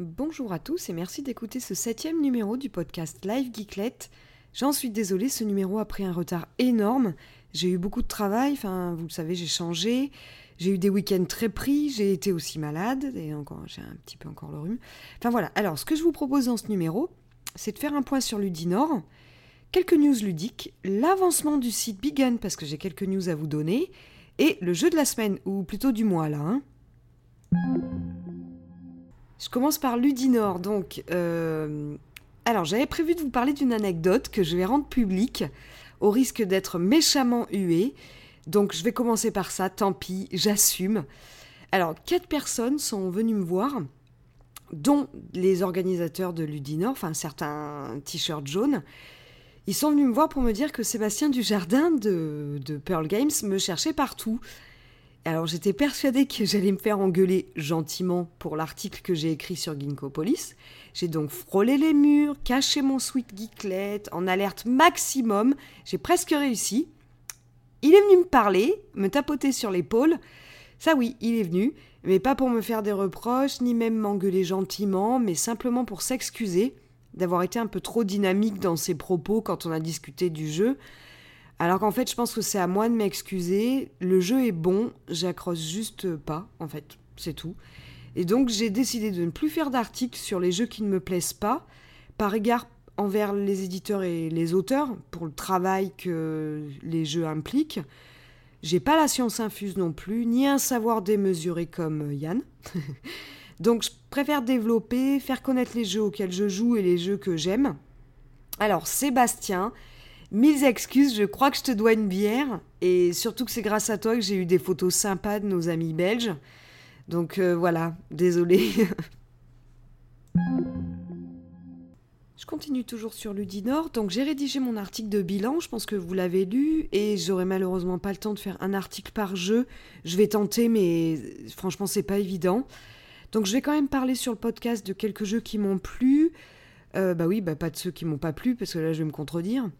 Bonjour à tous et merci d'écouter ce septième numéro du podcast Live Geeklet. J'en suis désolée, ce numéro a pris un retard énorme. J'ai eu beaucoup de travail, enfin vous le savez, j'ai changé. J'ai eu des week-ends très pris, j'ai été aussi malade, et encore j'ai un petit peu encore le rhume. Enfin voilà, alors ce que je vous propose dans ce numéro, c'est de faire un point sur Ludinor, quelques news ludiques, l'avancement du site Bigun, parce que j'ai quelques news à vous donner, et le jeu de la semaine, ou plutôt du mois là. Hein. Je commence par Ludinor. Donc, euh, alors j'avais prévu de vous parler d'une anecdote que je vais rendre publique au risque d'être méchamment huée. Donc, je vais commencer par ça. Tant pis, j'assume. Alors, quatre personnes sont venues me voir, dont les organisateurs de Ludinor, enfin certains t-shirts jaunes. Ils sont venus me voir pour me dire que Sébastien Dujardin de, de Pearl Games me cherchait partout. Alors j'étais persuadée que j'allais me faire engueuler gentiment pour l'article que j'ai écrit sur Ginkgopolis. J'ai donc frôlé les murs, caché mon sweet geeklet en alerte maximum. J'ai presque réussi. Il est venu me parler, me tapoter sur l'épaule. Ça oui, il est venu, mais pas pour me faire des reproches, ni même m'engueuler gentiment, mais simplement pour s'excuser d'avoir été un peu trop dynamique dans ses propos quand on a discuté du jeu. Alors qu'en fait, je pense que c'est à moi de m'excuser. Le jeu est bon, j'accroche juste pas, en fait, c'est tout. Et donc, j'ai décidé de ne plus faire d'articles sur les jeux qui ne me plaisent pas, par égard envers les éditeurs et les auteurs, pour le travail que les jeux impliquent. J'ai pas la science infuse non plus, ni un savoir démesuré comme Yann. donc, je préfère développer, faire connaître les jeux auxquels je joue et les jeux que j'aime. Alors, Sébastien, Mille excuses, je crois que je te dois une bière. Et surtout que c'est grâce à toi que j'ai eu des photos sympas de nos amis belges. Donc euh, voilà, désolé. je continue toujours sur Ludinor. Donc j'ai rédigé mon article de bilan, je pense que vous l'avez lu. Et j'aurai malheureusement pas le temps de faire un article par jeu. Je vais tenter, mais franchement, c'est pas évident. Donc je vais quand même parler sur le podcast de quelques jeux qui m'ont plu. Euh, bah oui, bah pas de ceux qui m'ont pas plu, parce que là je vais me contredire.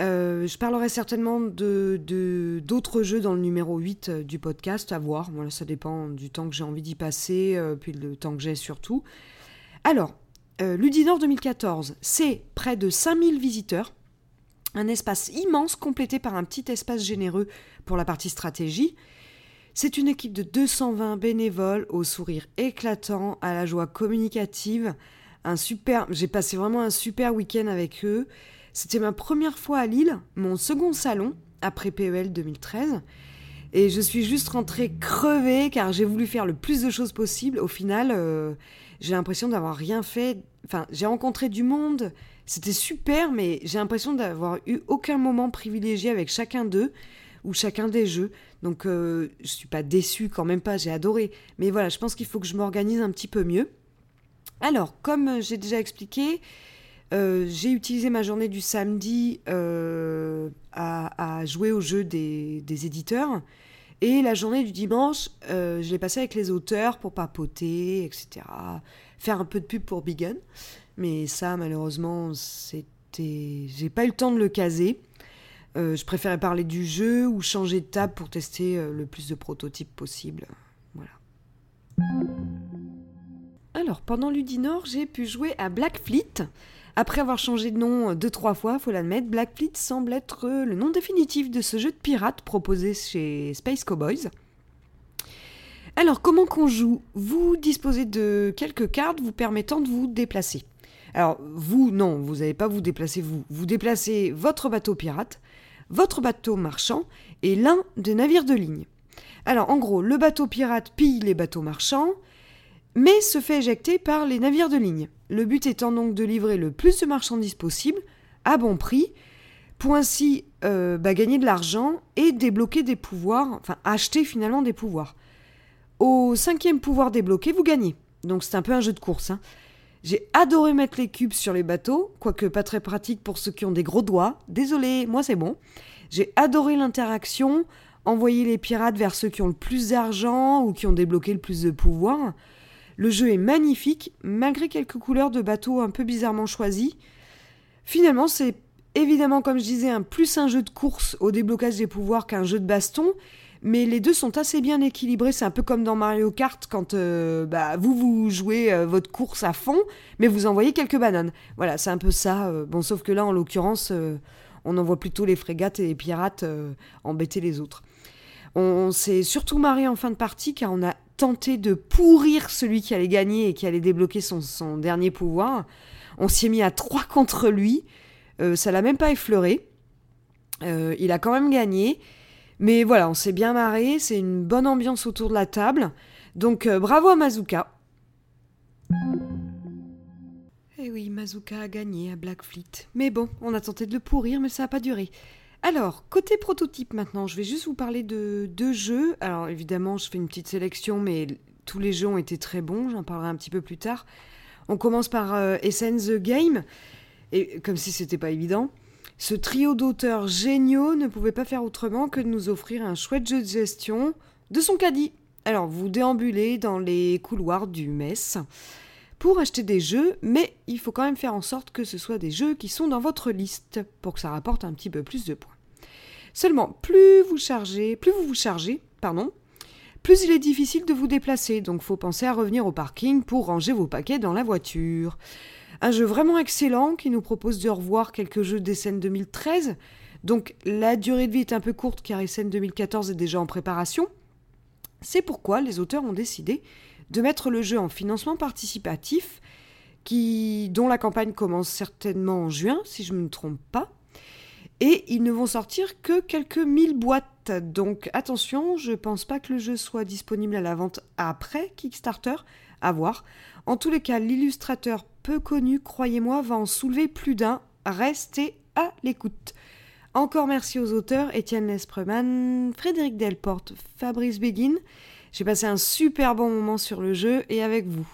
Euh, je parlerai certainement de, d'autres jeux dans le numéro 8 euh, du podcast, à voir. Voilà, ça dépend du temps que j'ai envie d'y passer, euh, puis le temps que j'ai surtout. Alors, Ludinor 2014, c'est près de 5000 visiteurs, un espace immense complété par un petit espace généreux pour la partie stratégie. C'est une équipe de 220 bénévoles au sourire éclatant, à la joie communicative. Un super, j'ai passé vraiment un super week-end avec eux. C'était ma première fois à Lille, mon second salon, après PEL 2013. Et je suis juste rentrée crevée car j'ai voulu faire le plus de choses possible. Au final, euh, j'ai l'impression d'avoir rien fait. Enfin, j'ai rencontré du monde, c'était super, mais j'ai l'impression d'avoir eu aucun moment privilégié avec chacun d'eux ou chacun des jeux. Donc, euh, je suis pas déçue quand même pas, j'ai adoré. Mais voilà, je pense qu'il faut que je m'organise un petit peu mieux. Alors, comme j'ai déjà expliqué, euh, j'ai utilisé ma journée du samedi euh, à, jouer au jeu des, éditeurs. Et la journée du dimanche, euh, je l'ai passée avec les auteurs pour papoter, etc. Faire un peu de pub pour Bigun. Mais ça, malheureusement, c'était. J'ai pas eu le temps de le caser. je préférais parler du jeu ou changer de table pour tester le plus de prototypes possible. Voilà. Alors, pendant Ludinor, j'ai pu jouer à Black Fleet. Après avoir changé de nom deux trois fois, faut l'admettre, Blackfleet semble être le nom définitif de ce jeu de pirate proposé chez Space Cowboys. Alors comment qu'on joue? Vous disposez de quelques cartes vous permettant de vous déplacer. Alors vous, non, vous n'allez pas vous déplacer vous. Vous déplacez votre bateau pirate, votre bateau marchand et l'un des navires de ligne. Alors en gros, le bateau pirate pille les bateaux marchands, mais se fait éjecter par les navires de ligne. Le but étant donc de livrer le plus de marchandises possible à bon prix pour ainsi euh, bah, gagner de l'argent et débloquer des pouvoirs, enfin acheter finalement des pouvoirs. Au cinquième pouvoir débloqué, vous gagnez. Donc c'est un peu un jeu de course. Hein. J'ai adoré mettre les cubes sur les bateaux, quoique pas très pratique pour ceux qui ont des gros doigts. Désolé, moi c'est bon. J'ai adoré l'interaction, envoyer les pirates vers ceux qui ont le plus d'argent ou qui ont débloqué le plus de pouvoirs. Le jeu est magnifique, malgré quelques couleurs de bateaux un peu bizarrement choisies. Finalement, c'est évidemment, comme je disais, un plus un jeu de course au déblocage des pouvoirs qu'un jeu de baston, mais les deux sont assez bien équilibrés. C'est un peu comme dans Mario Kart quand euh, bah, vous, vous jouez euh, votre course à fond, mais vous envoyez quelques bananes. Voilà, c'est un peu ça. euh. bon, sauf que là, en l'occurrence, on envoie plutôt les frégates et les pirates embêter les autres. On, on s'est surtout marré en fin de partie car on a tenté de pourrir celui qui allait gagner et qui allait débloquer son, dernier pouvoir. On s'y est mis à trois contre lui. Euh, ça l'a même pas effleuré. Euh, il a quand même gagné. Mais voilà, on s'est bien marré. C'est une bonne ambiance autour de la table. Donc euh, bravo à Mazuka. Eh oui, Mazuka a gagné à Blackfleet. Mais bon, on a tenté de le pourrir, mais ça n'a pas duré. Alors, côté prototype maintenant, je vais juste vous parler de deux jeux. Alors évidemment, je fais une petite sélection, mais tous les jeux ont été très bons, j'en parlerai un petit peu plus tard. On commence par euh, Essence the Game, et comme si c'était pas évident. Ce trio d'auteurs géniaux ne pouvait pas faire autrement que de nous offrir un chouette jeu de gestion de son caddie. Alors, vous déambulez dans les couloirs du Metz pour acheter des jeux, mais il faut quand même faire en sorte que ce soit des jeux qui sont dans votre liste pour que ça rapporte un petit peu plus de points. Seulement, plus vous chargez, plus vous chargez, pardon, plus il est difficile de vous déplacer, donc faut penser à revenir au parking pour ranger vos paquets dans la voiture. Un jeu vraiment excellent qui nous propose de revoir quelques jeux d'Essen 2013. Donc la durée de vie est un peu courte car Essen 2014 est déjà en préparation. C'est pourquoi les auteurs ont décidé de mettre le jeu en financement participatif, qui, dont la campagne commence certainement en juin, si je ne me trompe pas. Et ils ne vont sortir que quelques mille boîtes. Donc attention, je pense pas que le jeu soit disponible à la vente après Kickstarter. À voir. En tous les cas, l'illustrateur peu connu, croyez-moi, va en soulever plus d'un. Restez à l'écoute. Encore merci aux auteurs Étienne Lespreman, Frédéric Delporte, Fabrice Béguin. J'ai passé un super bon moment sur le jeu et avec vous.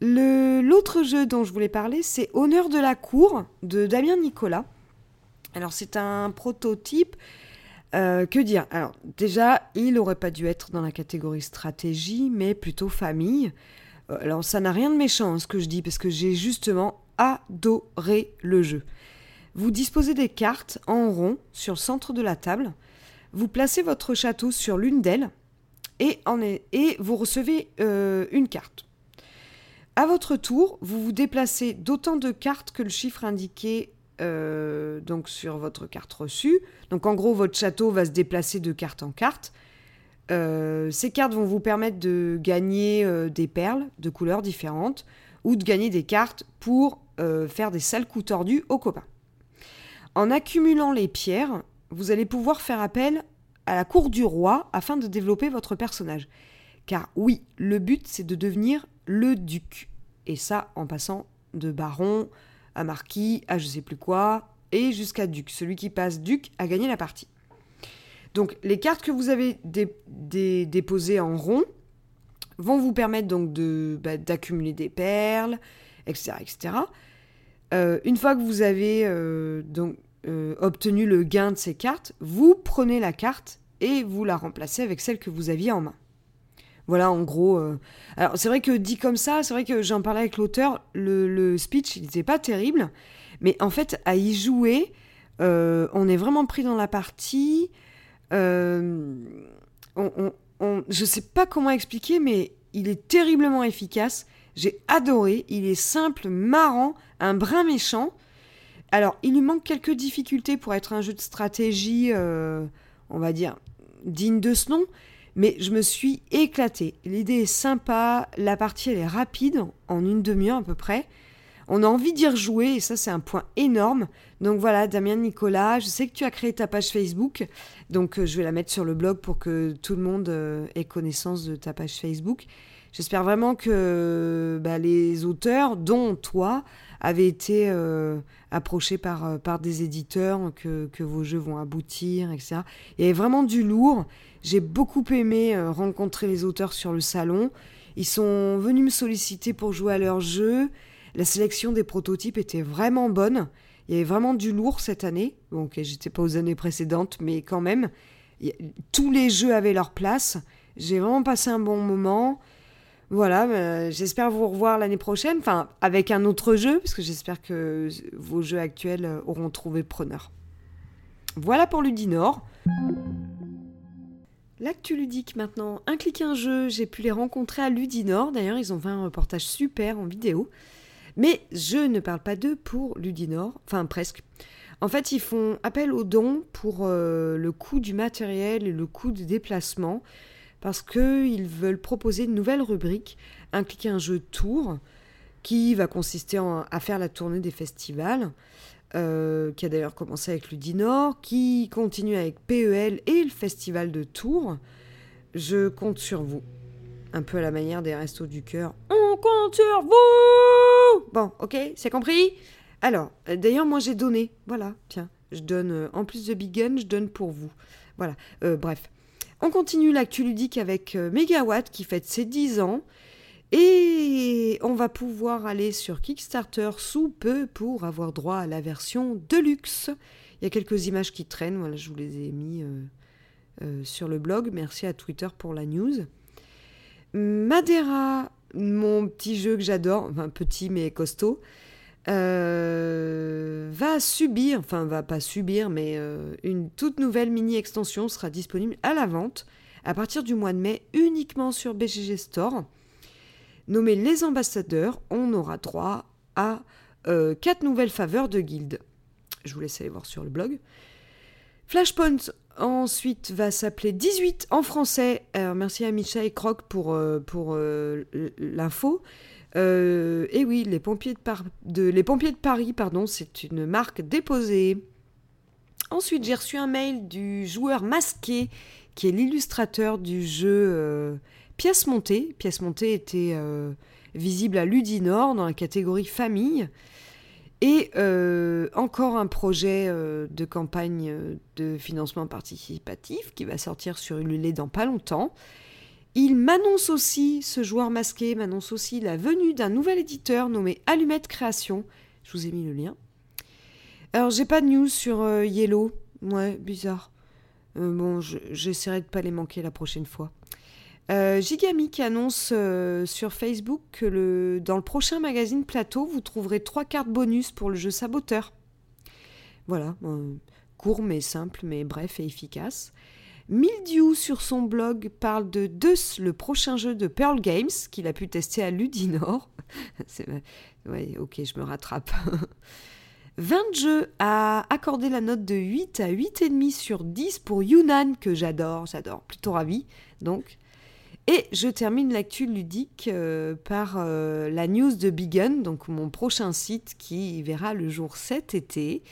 L'autre jeu dont je voulais parler, c'est Honneur de la cour de Damien Nicolas. Alors c'est un prototype. euh, que dire? Alors déjà, il n'aurait pas dû être dans la catégorie stratégie, mais plutôt famille. Euh, Alors ça n'a rien de méchant hein, ce que je dis, parce que j'ai justement adoré le jeu. Vous disposez des cartes en rond sur le centre de la table. Vous placez votre château sur l'une d'elles et, vous recevez euh, une carte. À votre tour, vous vous déplacez d'autant de cartes que le chiffre indiqué euh, sur votre carte reçue. Donc en gros, votre château va se déplacer de carte en carte. Euh, ces cartes vont vous permettre de gagner des perles de couleurs différentes ou de gagner des cartes pour faire des sales coups tordus aux copains. En accumulant les pierres, vous allez pouvoir faire appel à la cour du roi afin de développer votre personnage. Car oui, le but c'est de devenir le duc. Et ça en passant de baron à marquis à je sais plus quoi et jusqu'à duc. Celui qui passe duc a gagné la partie. Donc les cartes que vous avez dé- dé- déposées en rond vont vous permettre donc bah, d'accumuler des perles, etc., etc. Euh, une fois que vous avez euh, donc euh, obtenu le gain de ces cartes, vous prenez la carte et vous la remplacez avec celle que vous aviez en main. Voilà, en gros. euh. Alors, c'est vrai que dit comme ça, c'est vrai que j'en parlais avec l'auteur, le, speech, il n'était pas terrible, mais en fait, à y jouer, euh, on est vraiment pris dans la partie. On, on- on- je sais pas comment expliquer, mais il est terriblement efficace. J'ai adoré. Il est simple, marrant, un brin méchant. Alors, il lui manque quelques difficultés pour être un jeu de stratégie, euh, on va dire, digne de ce nom. Mais je me suis éclatée. L'idée est sympa, la partie elle est rapide, en une demi-heure à peu près. On a envie d'y rejouer et ça c'est un point énorme. Donc voilà, Damien Nicolas, je sais que tu as créé ta page Facebook, donc euh, je vais la mettre sur le blog pour que tout le monde euh, ait connaissance de ta page Facebook. J'espère vraiment que bah, les auteurs, dont toi, avaient été euh, approchés par, euh, par des éditeurs, que, que vos jeux vont aboutir, etc. Il y avait vraiment du lourd. J'ai beaucoup aimé euh, rencontrer les auteurs sur le salon. Ils sont venus me solliciter pour jouer à leur jeu. La sélection des prototypes était vraiment bonne. Il y avait vraiment du lourd cette année. Bon, ok, j'étais pas aux années précédentes, mais quand même, tous les jeux avaient leur place. J'ai vraiment passé un bon moment. Voilà, euh, j'espère vous revoir l'année prochaine, enfin avec un autre jeu, parce que j'espère que vos jeux actuels euh, auront trouvé preneur. Voilà pour Ludinor. L'actu ludique maintenant. Un clic un jeu, j'ai pu les rencontrer à Ludinor. D'ailleurs, ils ont fait un reportage super en vidéo. Mais je ne parle pas d'eux pour Ludinor, enfin presque. En fait, ils font appel aux dons pour euh, le coût du matériel et le coût de déplacement parce qu'ils veulent proposer une nouvelle rubrique, clic un jeu tour, qui va consister à faire la tournée des festivals. Euh, qui a d'ailleurs commencé avec Ludinor, qui continue avec PEL et le festival de Tours. Je compte sur vous. Un peu à la manière des restos du cœur. On compte sur vous Bon, ok, c'est compris? Alors, euh, d'ailleurs, moi j'ai donné. Voilà, tiens, je donne, euh, en plus de Big Gun, je donne pour vous. Voilà, bref. On continue l'actu ludique avec Megawatt qui fête ses 10 ans. Et on va pouvoir aller sur Kickstarter sous peu pour avoir droit à la version Deluxe. Il y a quelques images qui traînent, voilà, je vous les ai mis euh, euh, sur le blog. Merci à Twitter pour la news. Madeira, mon petit jeu que j'adore, enfin petit mais costaud, euh, va subir, enfin va pas subir, mais une toute nouvelle mini extension sera disponible à la vente à partir du mois de mai uniquement sur BGG Store nommé les ambassadeurs, on aura droit à euh, quatre nouvelles faveurs de guilde. Je vous laisse aller voir sur le blog. Flashpoint ensuite va s'appeler 18 en français. merci à Micha et Croc pour, euh, pour euh, l'info. et oui, les pompiers de, Paris, pardon, c'est une marque déposée. Ensuite, j'ai reçu un mail du joueur masqué, qui est l'illustrateur du jeu Pièce montée. Pièce montée était euh, visible à Ludinor dans la catégorie famille. Et euh, encore un projet euh, de campagne de financement participatif qui va sortir sur Ulule dans pas longtemps. Il m'annonce aussi, ce joueur masqué m'annonce aussi la venue d'un nouvel éditeur nommé Allumette Création. Je vous ai mis le lien. Alors j'ai pas de news sur Yellow. Ouais, bizarre. bon, j'essaierai de pas les manquer la prochaine fois. Euh, Gigami qui annonce euh, sur Facebook que dans le prochain magazine Plateau, vous trouverez trois cartes bonus pour le jeu Saboteur. Voilà, euh, court mais simple, mais bref et efficace. Mildew sur son blog parle de Deus, le prochain jeu de Pearl Games qu'il a pu tester à Ludinor. ouais, ok, je me rattrape. 20 jeux à accorder la note de 8 à 8,5 sur 10 pour Yunnan, que j'adore, j'adore, plutôt ravi. Donc, et je termine l'actu ludique euh, par euh, la news de Bigun, donc mon prochain site qui verra le jour cet été,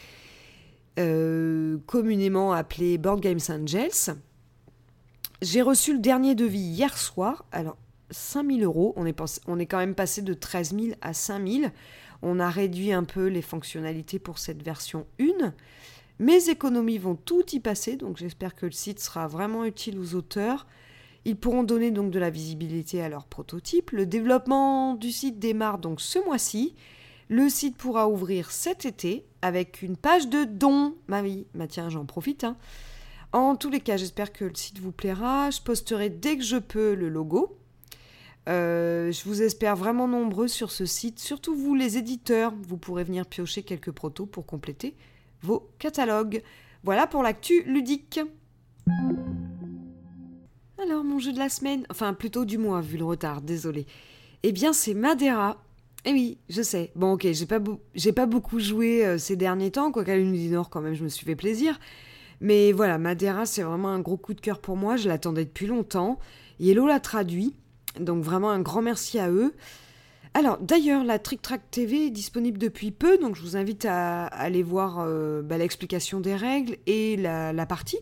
euh, communément appelé Board Games Angels. J'ai reçu le dernier devis hier soir. Alors, 5000 euros. On est, quand même passé de 13 000 à 5000. On a réduit un peu les fonctionnalités pour cette version 1. Mes économies vont tout y passer, donc j'espère que le site sera vraiment utile aux auteurs. Ils pourront donner donc de la visibilité à leur prototype. Le développement du site démarre donc ce mois-ci. Le site pourra ouvrir cet été avec une page de dons. Bah oui, bah tiens, j'en profite. Hein. En tous les cas, j'espère que le site vous plaira. Je posterai dès que je peux le logo. Euh, je vous espère vraiment nombreux sur ce site, surtout vous les éditeurs. Vous pourrez venir piocher quelques protos pour compléter vos catalogues. Voilà pour l'actu ludique. Alors, mon jeu de la semaine, enfin plutôt du mois, vu le retard, désolé. Eh bien, c'est Madeira. Eh oui, je sais. Bon, ok, j'ai pas, pas beaucoup joué euh, ces derniers temps, quoiqu'à l'Unité Nord, quand même, je me suis fait plaisir. Mais voilà, Madeira, c'est vraiment un gros coup de cœur pour moi. Je l'attendais depuis longtemps. Yellow l'a traduit. Donc, vraiment un grand merci à eux. Alors, d'ailleurs, la Trick Track TV est disponible depuis peu, donc je vous invite à, aller voir euh, bah, l'explication des règles et la partie.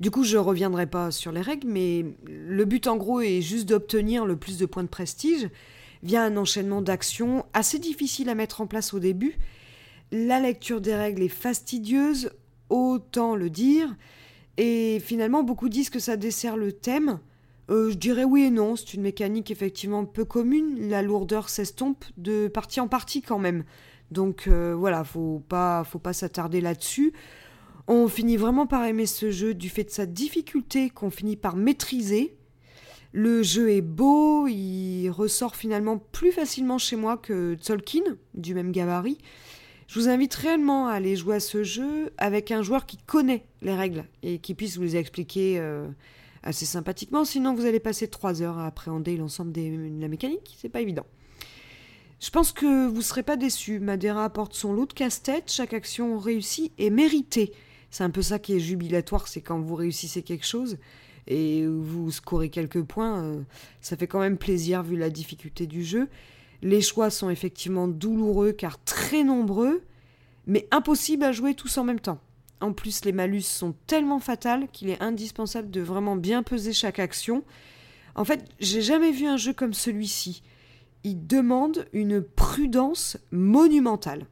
Du coup, je ne reviendrai pas sur les règles, mais le but en gros est juste d'obtenir le plus de points de prestige via un enchaînement d'actions assez difficile à mettre en place au début. La lecture des règles est fastidieuse, autant le dire, et finalement beaucoup disent que ça dessert le thème. Euh, je dirais oui et non, c'est une mécanique effectivement peu commune, la lourdeur s'estompe de partie en partie quand même. Donc euh, voilà, faut pas, faut pas s'attarder là-dessus. On finit vraiment par aimer ce jeu du fait de sa difficulté qu'on finit par maîtriser. Le jeu est beau, il ressort finalement plus facilement chez moi que Tolkien, du même gabarit. Je vous invite réellement à aller jouer à ce jeu avec un joueur qui connaît les règles et qui puisse vous les expliquer euh, assez sympathiquement. Sinon, vous allez passer trois heures à appréhender l'ensemble de la mécanique. C'est pas évident. Je pense que vous ne serez pas déçus. Madeira apporte son lot de casse-tête. Chaque action réussie est méritée. C'est un peu ça qui est jubilatoire, c'est quand vous réussissez quelque chose et vous scorez quelques points, euh, ça fait quand même plaisir vu la difficulté du jeu. Les choix sont effectivement douloureux car très nombreux, mais impossible à jouer tous en même temps. En plus, les malus sont tellement fatales qu'il est indispensable de vraiment bien peser chaque action. En fait, j'ai jamais vu un jeu comme celui-ci. Il demande une prudence monumentale.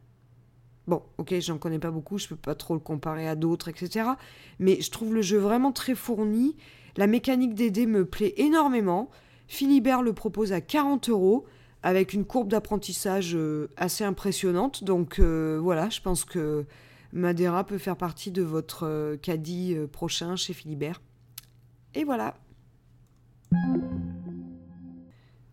Bon, ok, j'en connais pas beaucoup, je peux pas trop le comparer à d'autres, etc. Mais je trouve le jeu vraiment très fourni. La mécanique des dés me plaît énormément. Philibert le propose à 40 euros avec une courbe d'apprentissage euh, assez impressionnante. Donc euh, voilà, je pense que Madeira peut faire partie de votre euh, caddie prochain chez Philibert. Et voilà.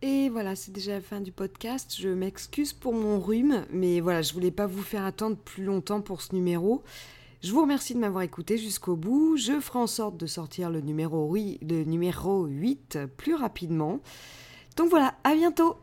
Et voilà, c'est déjà la fin du podcast. Je m'excuse pour mon rhume, mais voilà, je voulais pas vous faire attendre plus longtemps pour ce numéro. Je vous remercie de m'avoir écouté jusqu'au bout. Je ferai en sorte de sortir le numéro, le numéro 8 plus rapidement. Donc voilà, à bientôt